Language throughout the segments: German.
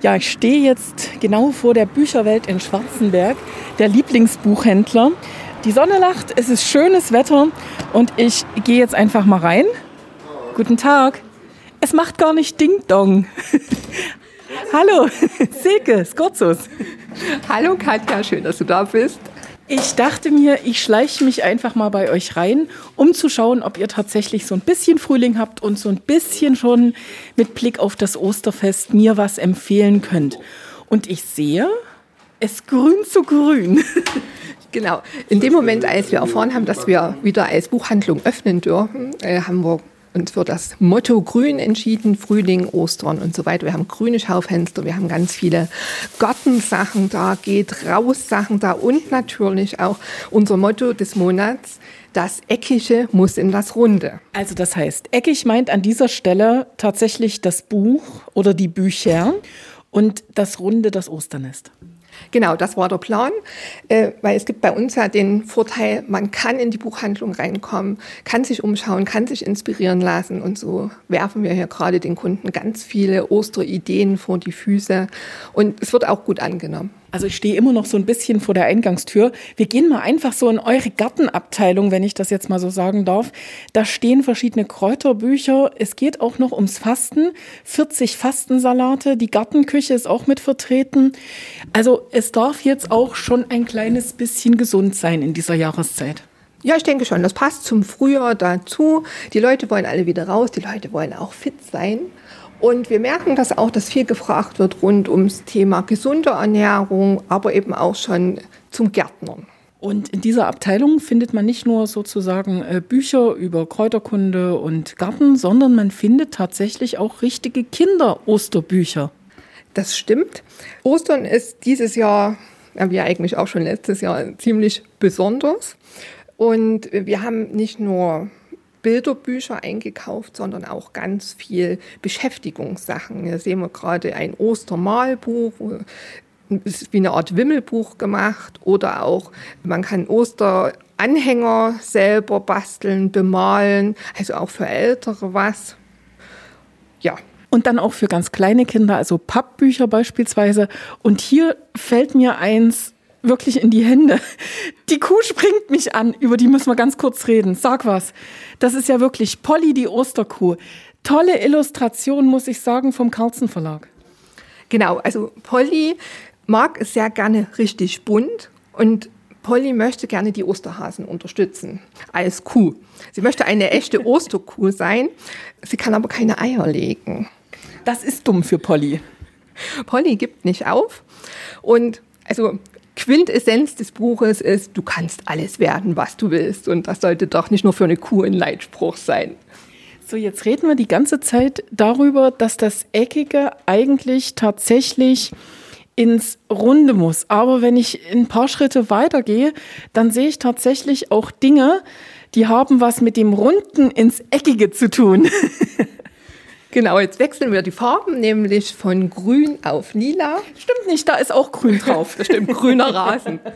Ja, ich stehe jetzt genau vor der Bücherwelt in Schwarzenberg, der Lieblingsbuchhändler. Die Sonne lacht, es ist schönes Wetter und ich gehe jetzt einfach mal rein. Guten Tag. Es macht gar nicht Ding-Dong. Hallo, Silke Skorzus. Hallo Katja, schön, dass du da bist. Ich dachte mir, ich schleiche mich einfach mal bei euch rein, um zu schauen, ob ihr tatsächlich so ein bisschen Frühling habt und so ein bisschen schon mit Blick auf das Osterfest mir was empfehlen könnt. Und ich sehe, es grün zu grün. Genau. In dem Moment, als wir erfahren haben, dass wir wieder als Buchhandlung öffnen dürfen, äh, haben wir uns für das Motto Grün entschieden, Frühling, Ostern und so weiter. Wir haben grüne Schaufenster, wir haben ganz viele Gartensachen da, geht raus Sachen da und natürlich auch unser Motto des Monats, das Eckige muss in das Runde. Also das heißt, eckig meint an dieser Stelle tatsächlich das Buch oder die Bücher und das Runde das Osternest. Genau, das war der Plan, äh, weil es gibt bei uns ja den Vorteil, man kann in die Buchhandlung reinkommen, kann sich umschauen, kann sich inspirieren lassen. Und so werfen wir hier gerade den Kunden ganz viele Osterideen vor die Füße. Und es wird auch gut angenommen. Also ich stehe immer noch so ein bisschen vor der Eingangstür. Wir gehen mal einfach so in eure Gartenabteilung, wenn ich das jetzt mal so sagen darf. Da stehen verschiedene Kräuterbücher. Es geht auch noch ums Fasten. 40 Fastensalate. Die Gartenküche ist auch mit vertreten. Also es darf jetzt auch schon ein kleines bisschen gesund sein in dieser Jahreszeit. Ja, ich denke schon. Das passt zum Frühjahr dazu. Die Leute wollen alle wieder raus. Die Leute wollen auch fit sein. Und wir merken das auch, dass viel gefragt wird rund ums Thema gesunde Ernährung, aber eben auch schon zum Gärtnern. Und in dieser Abteilung findet man nicht nur sozusagen äh, Bücher über Kräuterkunde und Garten, sondern man findet tatsächlich auch richtige Kinder-Osterbücher. Das stimmt. Ostern ist dieses Jahr, wie eigentlich auch schon letztes Jahr, ziemlich besonders. Und wir haben nicht nur Bilderbücher eingekauft, sondern auch ganz viel Beschäftigungssachen. Hier sehen wir gerade ein Ostermalbuch, ist wie eine Art Wimmelbuch gemacht oder auch man kann Osteranhänger selber basteln, bemalen, also auch für Ältere was. Ja. Und dann auch für ganz kleine Kinder, also Pappbücher beispielsweise. Und hier fällt mir eins wirklich in die Hände. Die Kuh springt mich an, über die müssen wir ganz kurz reden. Sag was. Das ist ja wirklich Polly die Osterkuh. Tolle Illustration, muss ich sagen, vom Carlsen Verlag. Genau, also Polly mag es sehr gerne richtig bunt und Polly möchte gerne die Osterhasen unterstützen als Kuh. Sie möchte eine echte Osterkuh sein, sie kann aber keine Eier legen. Das ist dumm für Polly. Polly gibt nicht auf und also Quintessenz des Buches ist, du kannst alles werden, was du willst. Und das sollte doch nicht nur für eine Kuh ein Leitspruch sein. So, jetzt reden wir die ganze Zeit darüber, dass das Eckige eigentlich tatsächlich ins Runde muss. Aber wenn ich ein paar Schritte weitergehe, dann sehe ich tatsächlich auch Dinge, die haben was mit dem Runden ins Eckige zu tun. Genau, jetzt wechseln wir die Farben, nämlich von grün auf lila. Stimmt nicht, da ist auch grün drauf. Das stimmt, grüner Rasen.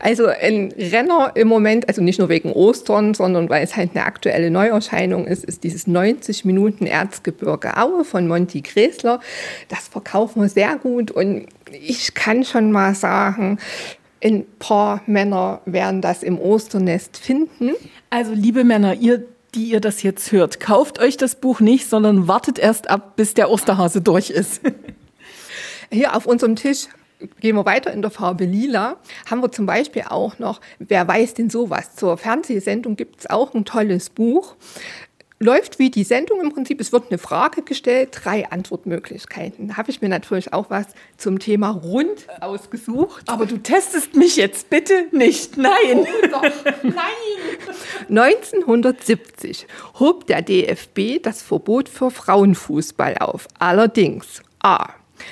Also ein Renner im Moment, also nicht nur wegen Ostern, sondern weil es halt eine aktuelle Neuerscheinung ist, ist dieses 90 Minuten Erzgebirge Aue von Monty Gräsler. Das verkaufen wir sehr gut und ich kann schon mal sagen, ein paar Männer werden das im Osternest finden. Also liebe Männer, ihr die ihr das jetzt hört, kauft euch das Buch nicht, sondern wartet erst ab, bis der Osterhase durch ist. Hier auf unserem Tisch gehen wir weiter in der Farbe lila, haben wir zum Beispiel auch noch, wer weiß denn sowas, zur Fernsehsendung gibt es auch ein tolles Buch läuft wie die Sendung im Prinzip. Es wird eine Frage gestellt, drei Antwortmöglichkeiten. Da habe ich mir natürlich auch was zum Thema rund ausgesucht. Aber du testest mich jetzt bitte nicht. Nein. Oh, doch. Nein. 1970 hob der DFB das Verbot für Frauenfußball auf. Allerdings A.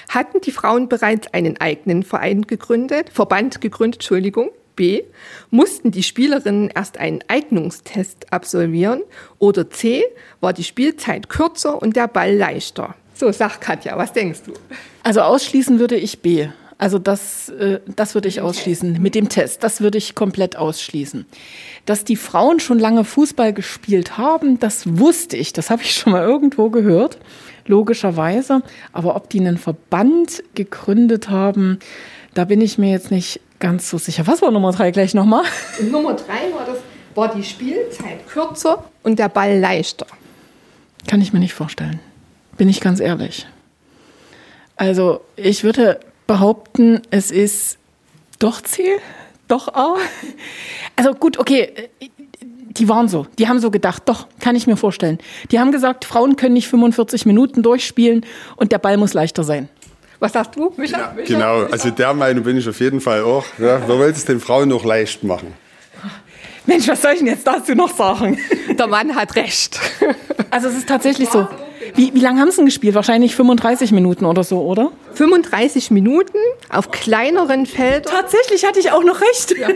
Hatten die Frauen bereits einen eigenen Verein gegründet, Verband gegründet, Entschuldigung. B. Mussten die Spielerinnen erst einen Eignungstest absolvieren? Oder C. War die Spielzeit kürzer und der Ball leichter? So, sag Katja, was denkst du? Also ausschließen würde ich B. Also das, äh, das würde ich ausschließen. Mit dem Test, das würde ich komplett ausschließen. Dass die Frauen schon lange Fußball gespielt haben, das wusste ich. Das habe ich schon mal irgendwo gehört, logischerweise. Aber ob die einen Verband gegründet haben, da bin ich mir jetzt nicht ganz so sicher. Was war Nummer drei gleich nochmal? Nummer drei war, das, war die Spielzeit kürzer und der Ball leichter. Kann ich mir nicht vorstellen. Bin ich ganz ehrlich. Also ich würde behaupten, es ist doch C, doch A. Also gut, okay, die waren so, die haben so gedacht, doch, kann ich mir vorstellen. Die haben gesagt, Frauen können nicht 45 Minuten durchspielen und der Ball muss leichter sein. Was sagst du, Micha? Genau, genau. also der Meinung bin ich auf jeden Fall auch. Ja, wir wollen es den Frauen noch leicht machen. Mensch, was soll ich denn jetzt dazu noch sagen? Der Mann hat recht. Also es ist tatsächlich so. Wie, wie lange haben Sie denn gespielt? Wahrscheinlich 35 Minuten oder so, oder? 35 Minuten auf kleineren Feldern. Tatsächlich hatte ich auch noch recht. Ja.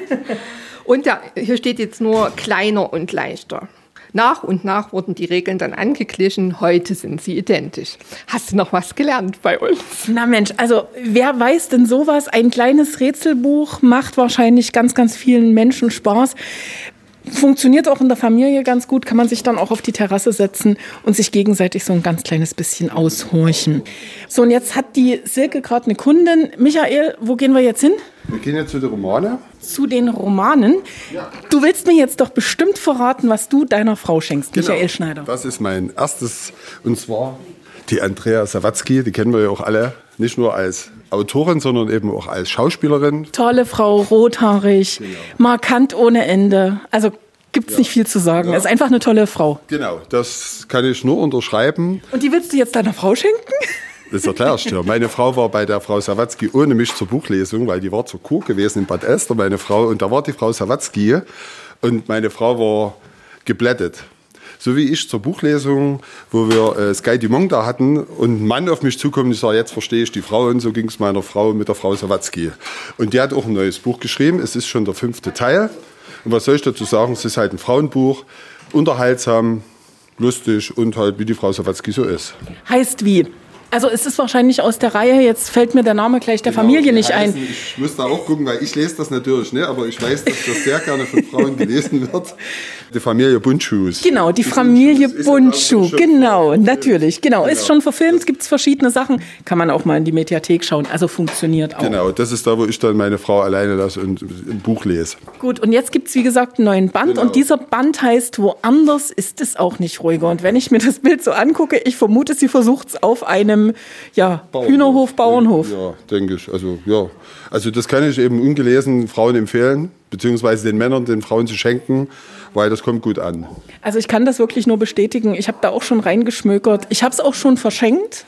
Und da, hier steht jetzt nur kleiner und leichter. Nach und nach wurden die Regeln dann angeglichen. Heute sind sie identisch. Hast du noch was gelernt bei uns? Na Mensch, also wer weiß denn sowas? Ein kleines Rätselbuch macht wahrscheinlich ganz, ganz vielen Menschen Spaß. Funktioniert auch in der Familie ganz gut, kann man sich dann auch auf die Terrasse setzen und sich gegenseitig so ein ganz kleines bisschen aushorchen. So, und jetzt hat die Silke gerade eine Kundin. Michael, wo gehen wir jetzt hin? Wir gehen jetzt zu den Romanen. Zu den Romanen. Ja. Du willst mir jetzt doch bestimmt verraten, was du deiner Frau schenkst, genau. Michael Schneider. Das ist mein erstes, und zwar die Andrea Sawatzki, die kennen wir ja auch alle, nicht nur als Autorin, sondern eben auch als Schauspielerin. Tolle Frau, rothaarig, genau. markant ohne Ende. Also gibt es ja. nicht viel zu sagen. Ja. Ist einfach eine tolle Frau. Genau, das kann ich nur unterschreiben. Und die willst du jetzt deiner Frau schenken? Das erklärst du. Meine Frau war bei der Frau Sawatzki ohne mich zur Buchlesung, weil die war zur Kur gewesen in Bad Elster, meine Frau. Und da war die Frau Sawatzki und meine Frau war geblättet so wie ich zur Buchlesung, wo wir äh, Sky Dumont da hatten und ein Mann auf mich zukommt ich sage, jetzt verstehe ich die Frau und so ging es meiner Frau mit der Frau Sawatzki. Und die hat auch ein neues Buch geschrieben, es ist schon der fünfte Teil. Und was soll ich dazu sagen, es ist halt ein Frauenbuch, unterhaltsam, lustig und halt wie die Frau Sawatzki so ist. Heißt wie? Also es ist wahrscheinlich aus der Reihe, jetzt fällt mir der Name gleich der genau, Familie nicht heißen, ein. Ich muss da auch gucken, weil ich lese das natürlich, ne? aber ich weiß, dass das sehr gerne von Frauen gelesen wird. Die Familie Buntschuhs. Genau, die Familie Buntschuh, genau, natürlich, genau. genau. Ist schon verfilmt, gibt es verschiedene Sachen, kann man auch mal in die Mediathek schauen, also funktioniert auch. Genau, das ist da, wo ich dann meine Frau alleine lasse und ein Buch lese. Gut, und jetzt gibt es wie gesagt einen neuen Band genau. und dieser Band heißt, woanders ist es auch nicht ruhiger. Und wenn ich mir das Bild so angucke, ich vermute, sie versucht es auf einem ja, Bauernhof. Hühnerhof, Bauernhof. Ja, denke ich. Also, ja. also das kann ich eben ungelesen Frauen empfehlen, beziehungsweise den Männern, den Frauen zu schenken weil das kommt gut an. Also ich kann das wirklich nur bestätigen. Ich habe da auch schon reingeschmökert. Ich habe es auch schon verschenkt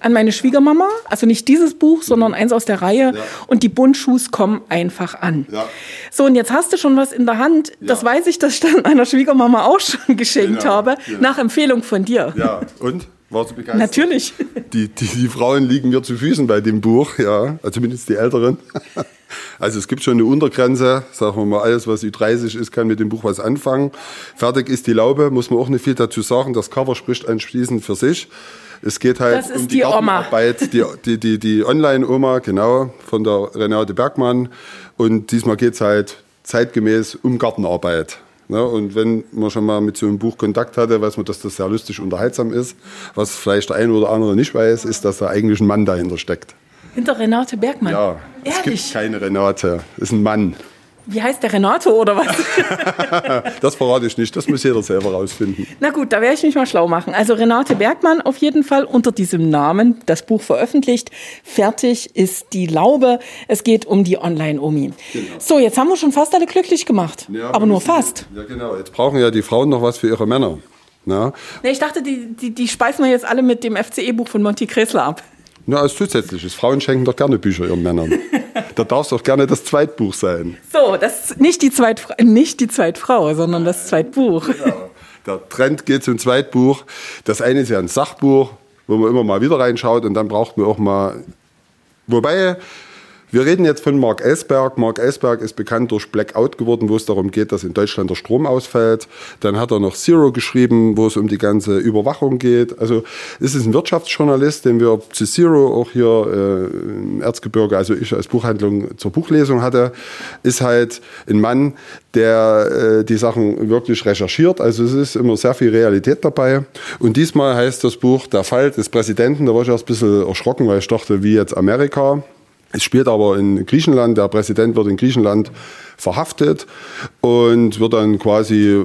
an meine Schwiegermama. Also nicht dieses Buch, sondern eins aus der Reihe. Ja. Und die Buntschuhs kommen einfach an. Ja. So, und jetzt hast du schon was in der Hand. Das ja. weiß ich, dass ich dann meiner Schwiegermama auch schon geschenkt genau. habe, nach Empfehlung von dir. Ja, und? War sie begeistert? Natürlich. Die, die, die Frauen liegen mir zu Füßen bei dem Buch, ja, also zumindest die Älteren. Also es gibt schon eine Untergrenze, sagen wir mal, alles was Ü30 ist, kann mit dem Buch was anfangen. Fertig ist die Laube, muss man auch nicht viel dazu sagen. Das Cover spricht anschließend für sich. Es geht halt um die, die Gartenarbeit, die, die, die, die Online-Oma, genau, von der Renate Bergmann. Und diesmal geht es halt zeitgemäß um Gartenarbeit. Ne? Und wenn man schon mal mit so einem Buch Kontakt hatte, weiß man, dass das sehr lustig unterhaltsam ist. Was vielleicht der eine oder andere nicht weiß, ist, dass da eigentlich ein Mann dahinter steckt. Hinter Renate Bergmann? Ja, Ehrlich? es gibt keine Renate. Es ist ein Mann. Wie heißt der Renato oder was? das verrate ich nicht, das muss jeder selber rausfinden. Na gut, da werde ich mich mal schlau machen. Also Renate Bergmann auf jeden Fall unter diesem Namen das Buch veröffentlicht. Fertig ist die Laube. Es geht um die Online-Omi. Genau. So, jetzt haben wir schon fast alle glücklich gemacht. Ja, aber nur fast. Ja, genau. Jetzt brauchen ja die Frauen noch was für ihre Männer. Na? Nee, ich dachte, die, die, die speisen wir jetzt alle mit dem FCE-Buch von Monty Kresler ab. Nur als zusätzliches. Frauen schenken doch gerne Bücher ihren Männern. da darf es doch gerne das Zweitbuch sein. So, das ist nicht die, Zweitfrau, nicht die Zweitfrau, sondern das Zweitbuch. Genau. Der Trend geht zum Zweitbuch. Das eine ist ja ein Sachbuch, wo man immer mal wieder reinschaut und dann braucht man auch mal. Wobei, Wir reden jetzt von Mark Ellsberg. Mark Ellsberg ist bekannt durch Blackout geworden, wo es darum geht, dass in Deutschland der Strom ausfällt. Dann hat er noch Zero geschrieben, wo es um die ganze Überwachung geht. Also es ist ein Wirtschaftsjournalist, den wir zu Zero auch hier äh, im Erzgebirge, also ich als Buchhandlung zur Buchlesung hatte, ist halt ein Mann, der äh, die Sachen wirklich recherchiert. Also es ist immer sehr viel Realität dabei. Und diesmal heißt das Buch Der Fall des Präsidenten. Da war ich erst ein bisschen erschrocken, weil ich dachte, wie jetzt Amerika. Es spielt aber in Griechenland, der Präsident wird in Griechenland verhaftet und wird dann quasi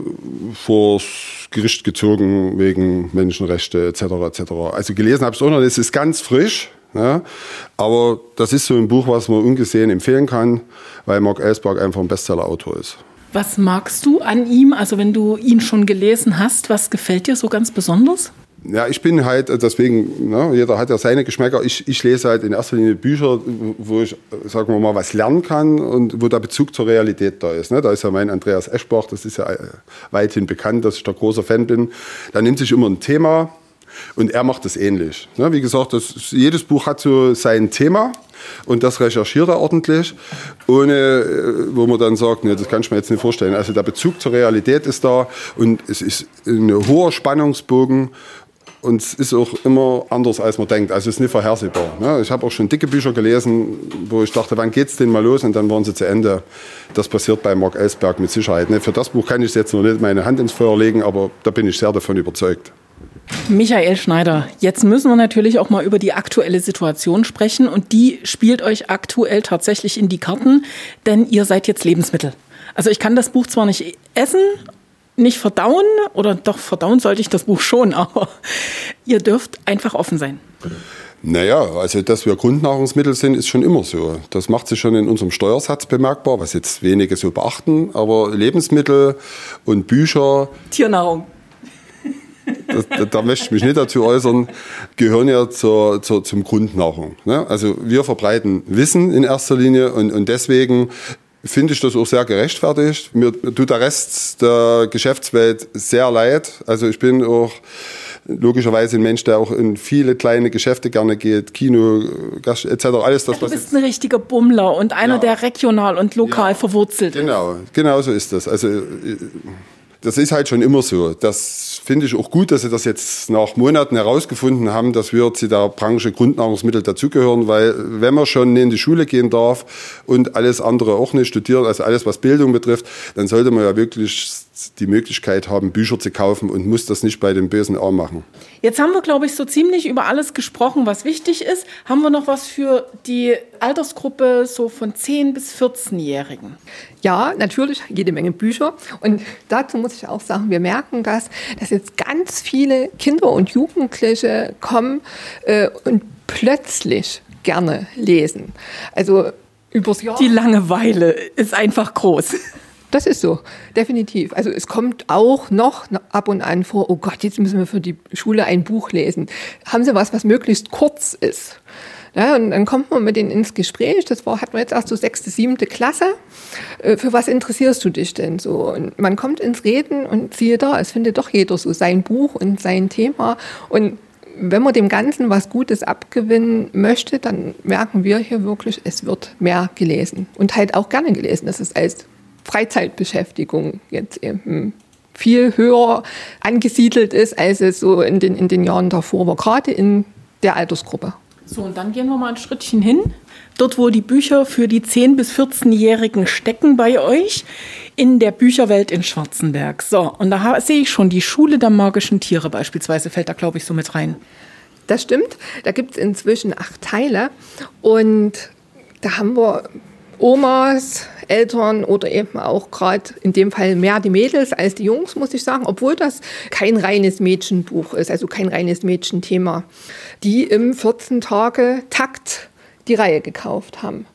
vors Gericht gezogen wegen Menschenrechte etc. etc. Also gelesen habe ich es auch noch, das ist ganz frisch. Ja, aber das ist so ein Buch, was man ungesehen empfehlen kann, weil Mark Ellsberg einfach ein Bestseller-Autor ist. Was magst du an ihm? Also wenn du ihn schon gelesen hast, was gefällt dir so ganz besonders? Ja, ich bin halt, deswegen, ne, jeder hat ja seine Geschmäcker. Ich, ich lese halt in erster Linie Bücher, wo ich, sagen wir mal, was lernen kann und wo der Bezug zur Realität da ist. Ne? Da ist ja mein Andreas Eschbach, das ist ja äh, weithin bekannt, dass ich da großer Fan bin. Da nimmt sich immer ein Thema und er macht das ähnlich. Ne? Wie gesagt, das, jedes Buch hat so sein Thema und das recherchiert er ordentlich, ohne, äh, wo man dann sagt, ne, das kann ich mir jetzt nicht vorstellen. Also der Bezug zur Realität ist da und es ist ein hoher Spannungsbogen und es ist auch immer anders, als man denkt. Also es ist nicht vorhersehbar. Ne? Ich habe auch schon dicke Bücher gelesen, wo ich dachte, wann geht es denn mal los? Und dann waren sie zu Ende. Das passiert bei Mark Ellsberg mit Sicherheit. Ne? Für das Buch kann ich jetzt noch nicht meine Hand ins Feuer legen, aber da bin ich sehr davon überzeugt. Michael Schneider, jetzt müssen wir natürlich auch mal über die aktuelle Situation sprechen und die spielt euch aktuell tatsächlich in die Karten, denn ihr seid jetzt Lebensmittel. Also ich kann das Buch zwar nicht essen, nicht verdauen oder doch verdauen sollte ich das Buch schon, aber ihr dürft einfach offen sein. Naja, also dass wir Grundnahrungsmittel sind, ist schon immer so. Das macht sich schon in unserem Steuersatz bemerkbar, was jetzt wenige so beachten. Aber Lebensmittel und Bücher. Tiernahrung. Da, da, möchte ich mich nicht dazu äußern, gehören ja zur, zur, zum Grundnahrung. Ne? Also wir verbreiten Wissen in erster Linie und, und deswegen finde ich das auch sehr gerechtfertigt. Mir tut der Rest der Geschäftswelt sehr leid. Also ich bin auch logischerweise ein Mensch, der auch in viele kleine Geschäfte gerne geht, Kino, Gast, etc. Alles das, ja, du bist ein richtiger Bummler und einer, ja. der regional und lokal ja, verwurzelt ist. Genau, genau so ist das. Also das ist halt schon immer so. Das finde ich auch gut, dass sie das jetzt nach Monaten herausgefunden haben, dass wir zu der Branche Grundnahrungsmittel dazugehören, weil wenn man schon in die Schule gehen darf und alles andere auch nicht studieren, also alles was Bildung betrifft, dann sollte man ja wirklich die Möglichkeit haben, Bücher zu kaufen und muss das nicht bei dem bösen Arm machen. Jetzt haben wir, glaube ich, so ziemlich über alles gesprochen, was wichtig ist. Haben wir noch was für die Altersgruppe so von 10 bis 14-Jährigen? Ja, natürlich, jede Menge Bücher. Und dazu muss ich auch sagen, wir merken das, dass jetzt ganz viele Kinder und Jugendliche kommen äh, und plötzlich gerne lesen. Also übers Jahr. Die Langeweile ist einfach groß. Das ist so, definitiv. Also es kommt auch noch ab und an vor, oh Gott, jetzt müssen wir für die Schule ein Buch lesen. Haben Sie was, was möglichst kurz ist? Ja, und dann kommt man mit denen ins Gespräch. Das war, hatten wir jetzt erst so sechste, siebte Klasse. Äh, für was interessierst du dich denn so? Und man kommt ins Reden und siehe da, es findet doch jeder so sein Buch und sein Thema. Und wenn man dem Ganzen was Gutes abgewinnen möchte, dann merken wir hier wirklich, es wird mehr gelesen und halt auch gerne gelesen. Das ist als Freizeitbeschäftigung jetzt eben viel höher angesiedelt ist, als es so in den, in den Jahren davor war, gerade in der Altersgruppe. So, und dann gehen wir mal ein Schrittchen hin. Dort, wo die Bücher für die 10- bis 14-Jährigen stecken bei euch, in der Bücherwelt in Schwarzenberg. So, und da sehe ich schon die Schule der magischen Tiere beispielsweise, fällt da, glaube ich, so mit rein. Das stimmt. Da gibt es inzwischen acht Teile. Und da haben wir Omas, Eltern oder eben auch gerade in dem Fall mehr die Mädels als die Jungs, muss ich sagen, obwohl das kein reines Mädchenbuch ist, also kein reines Mädchenthema, die im 14 Tage Takt die Reihe gekauft haben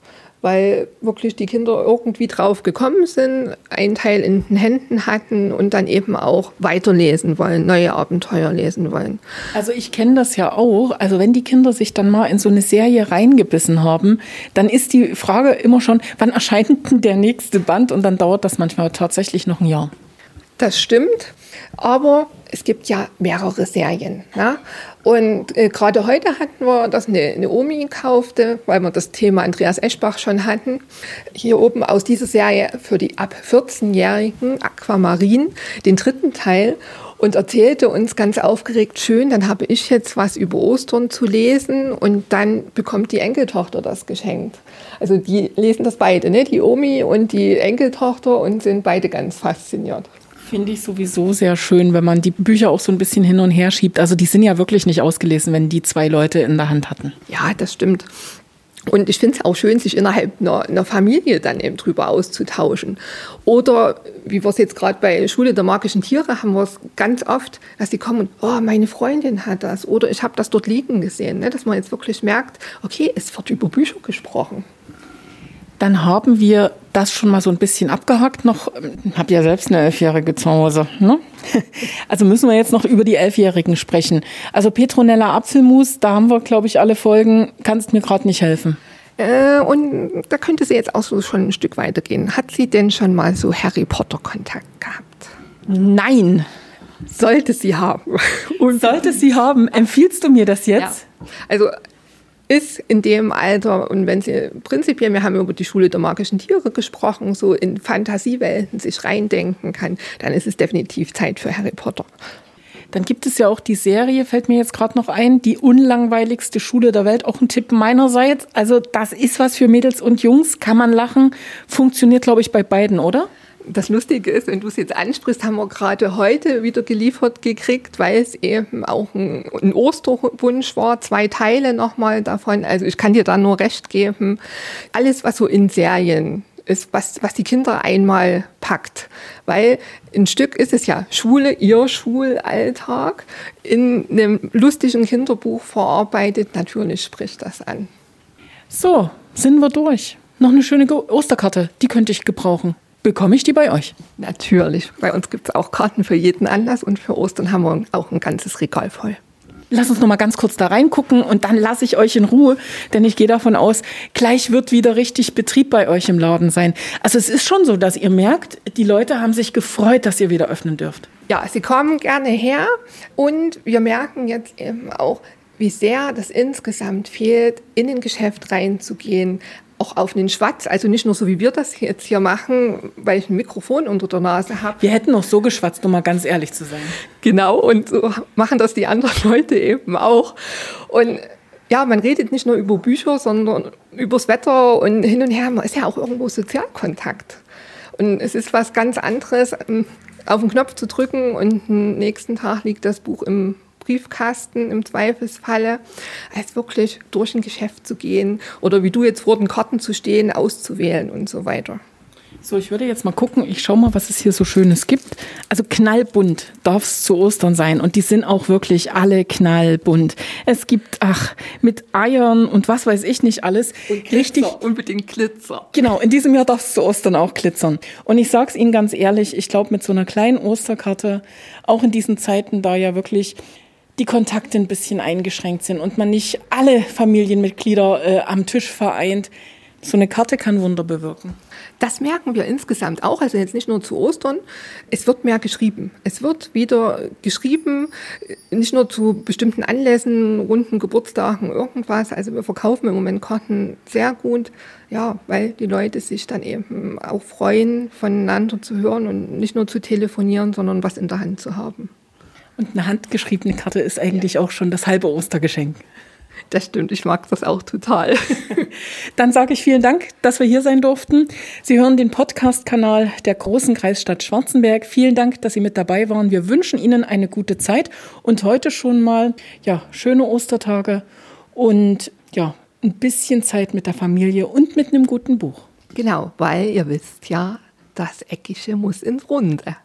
weil wirklich die Kinder irgendwie drauf gekommen sind, einen Teil in den Händen hatten und dann eben auch weiterlesen wollen, neue Abenteuer lesen wollen. Also ich kenne das ja auch. Also wenn die Kinder sich dann mal in so eine Serie reingebissen haben, dann ist die Frage immer schon, wann erscheint denn der nächste Band? Und dann dauert das manchmal tatsächlich noch ein Jahr. Das stimmt, aber es gibt ja mehrere Serien. Ne? Und äh, gerade heute hatten wir, dass eine, eine Omi kaufte, weil wir das Thema Andreas Eschbach schon hatten. Hier oben aus dieser Serie für die ab 14-Jährigen Aquamarin, den dritten Teil und erzählte uns ganz aufgeregt, schön, dann habe ich jetzt was über Ostern zu lesen und dann bekommt die Enkeltochter das geschenkt. Also die lesen das beide, ne? die Omi und die Enkeltochter und sind beide ganz fasziniert. Finde ich sowieso sehr schön, wenn man die Bücher auch so ein bisschen hin und her schiebt. Also die sind ja wirklich nicht ausgelesen, wenn die zwei Leute in der Hand hatten. Ja, das stimmt. Und ich finde es auch schön, sich innerhalb einer, einer, Familie dann eben drüber auszutauschen. Oder wie wir es jetzt gerade bei Schule der magischen Tiere haben wir es ganz oft, dass die kommen und, oh, meine Freundin hat das. Oder ich habe das dort liegen gesehen. Ne? Dass man jetzt wirklich merkt, okay, es wird über Bücher gesprochen. Dann haben wir das schon mal so ein bisschen abgehakt. Noch habe ja selbst eine Elfjährige zu Hause. Ne? Also müssen wir jetzt noch über die Elfjährigen sprechen. Also Petronella Apfelmus, da haben wir, glaube ich, alle Folgen. Kannst mir gerade nicht helfen. Äh, und da könnte sie jetzt auch so schon ein Stück weitergehen. Hat sie denn schon mal so Harry Potter Kontakt gehabt? Nein. Sollte sie haben. Und Sollte sie haben. Empfiehlst du mir das jetzt? Ja. Also ist in dem Alter und wenn sie prinzipiell, wir haben über die Schule der magischen Tiere gesprochen, so in Fantasiewelten sich reindenken kann, dann ist es definitiv Zeit für Harry Potter. Dann gibt es ja auch die Serie, fällt mir jetzt gerade noch ein, die unlangweiligste Schule der Welt. Auch ein Tipp meinerseits. Also das ist was für Mädels und Jungs, kann man lachen. Funktioniert, glaube ich, bei beiden, oder? Das Lustige ist, wenn du es jetzt ansprichst, haben wir gerade heute wieder geliefert gekriegt, weil es eben auch ein, ein Osterwunsch war, zwei Teile nochmal davon. Also ich kann dir da nur recht geben. Alles, was so in Serien ist, was, was die Kinder einmal packt. Weil ein Stück ist es ja Schule, ihr Schulalltag, in einem lustigen Kinderbuch verarbeitet. Natürlich spricht das an. So, sind wir durch. Noch eine schöne Osterkarte, die könnte ich gebrauchen. Bekomme ich die bei euch? Natürlich. Bei uns gibt es auch Karten für jeden Anlass und für Ostern haben wir auch ein ganzes Regal voll. Lass uns noch mal ganz kurz da reingucken und dann lasse ich euch in Ruhe, denn ich gehe davon aus, gleich wird wieder richtig Betrieb bei euch im Laden sein. Also es ist schon so, dass ihr merkt, die Leute haben sich gefreut, dass ihr wieder öffnen dürft. Ja, sie kommen gerne her und wir merken jetzt eben auch, wie sehr das insgesamt fehlt, in ein Geschäft reinzugehen, auch auf den Schwatz. Also nicht nur so, wie wir das jetzt hier machen, weil ich ein Mikrofon unter der Nase habe. Wir hätten auch so geschwatzt, um mal ganz ehrlich zu sein. Genau, und so machen das die anderen Leute eben auch. Und ja, man redet nicht nur über Bücher, sondern übers Wetter und hin und her. Man ist ja auch irgendwo Sozialkontakt. Und es ist was ganz anderes, ähm, auf den Knopf zu drücken und am nächsten Tag liegt das Buch im Briefkasten im Zweifelsfalle, als wirklich durch ein Geschäft zu gehen oder wie du jetzt vor den Karten zu stehen, auszuwählen und so weiter. So, ich würde jetzt mal gucken, ich schaue mal, was es hier so Schönes gibt. Also knallbunt darf es zu Ostern sein und die sind auch wirklich alle knallbunt. Es gibt, ach, mit Eiern und was weiß ich nicht alles. Und Glitzer, richtig, unbedingt Glitzer. Genau, in diesem Jahr darf es zu Ostern auch glitzern. Und ich sage es Ihnen ganz ehrlich, ich glaube mit so einer kleinen Osterkarte, auch in diesen Zeiten, da ja wirklich die Kontakte ein bisschen eingeschränkt sind und man nicht alle Familienmitglieder äh, am Tisch vereint. So eine Karte kann Wunder bewirken. Das merken wir insgesamt auch, also jetzt nicht nur zu Ostern. Es wird mehr geschrieben. Es wird wieder geschrieben, nicht nur zu bestimmten Anlässen, runden Geburtstagen, irgendwas. Also wir verkaufen im Moment Karten sehr gut, ja, weil die Leute sich dann eben auch freuen, voneinander zu hören und nicht nur zu telefonieren, sondern was in der Hand zu haben. Und eine handgeschriebene Karte ist eigentlich auch schon das halbe Ostergeschenk. Das stimmt, ich mag das auch total. Dann sage ich vielen Dank, dass wir hier sein durften. Sie hören den Podcast-Kanal der großen Kreisstadt Schwarzenberg. Vielen Dank, dass Sie mit dabei waren. Wir wünschen Ihnen eine gute Zeit und heute schon mal ja, schöne Ostertage und ja, ein bisschen Zeit mit der Familie und mit einem guten Buch. Genau, weil ihr wisst ja, das Eckige muss ins Runde.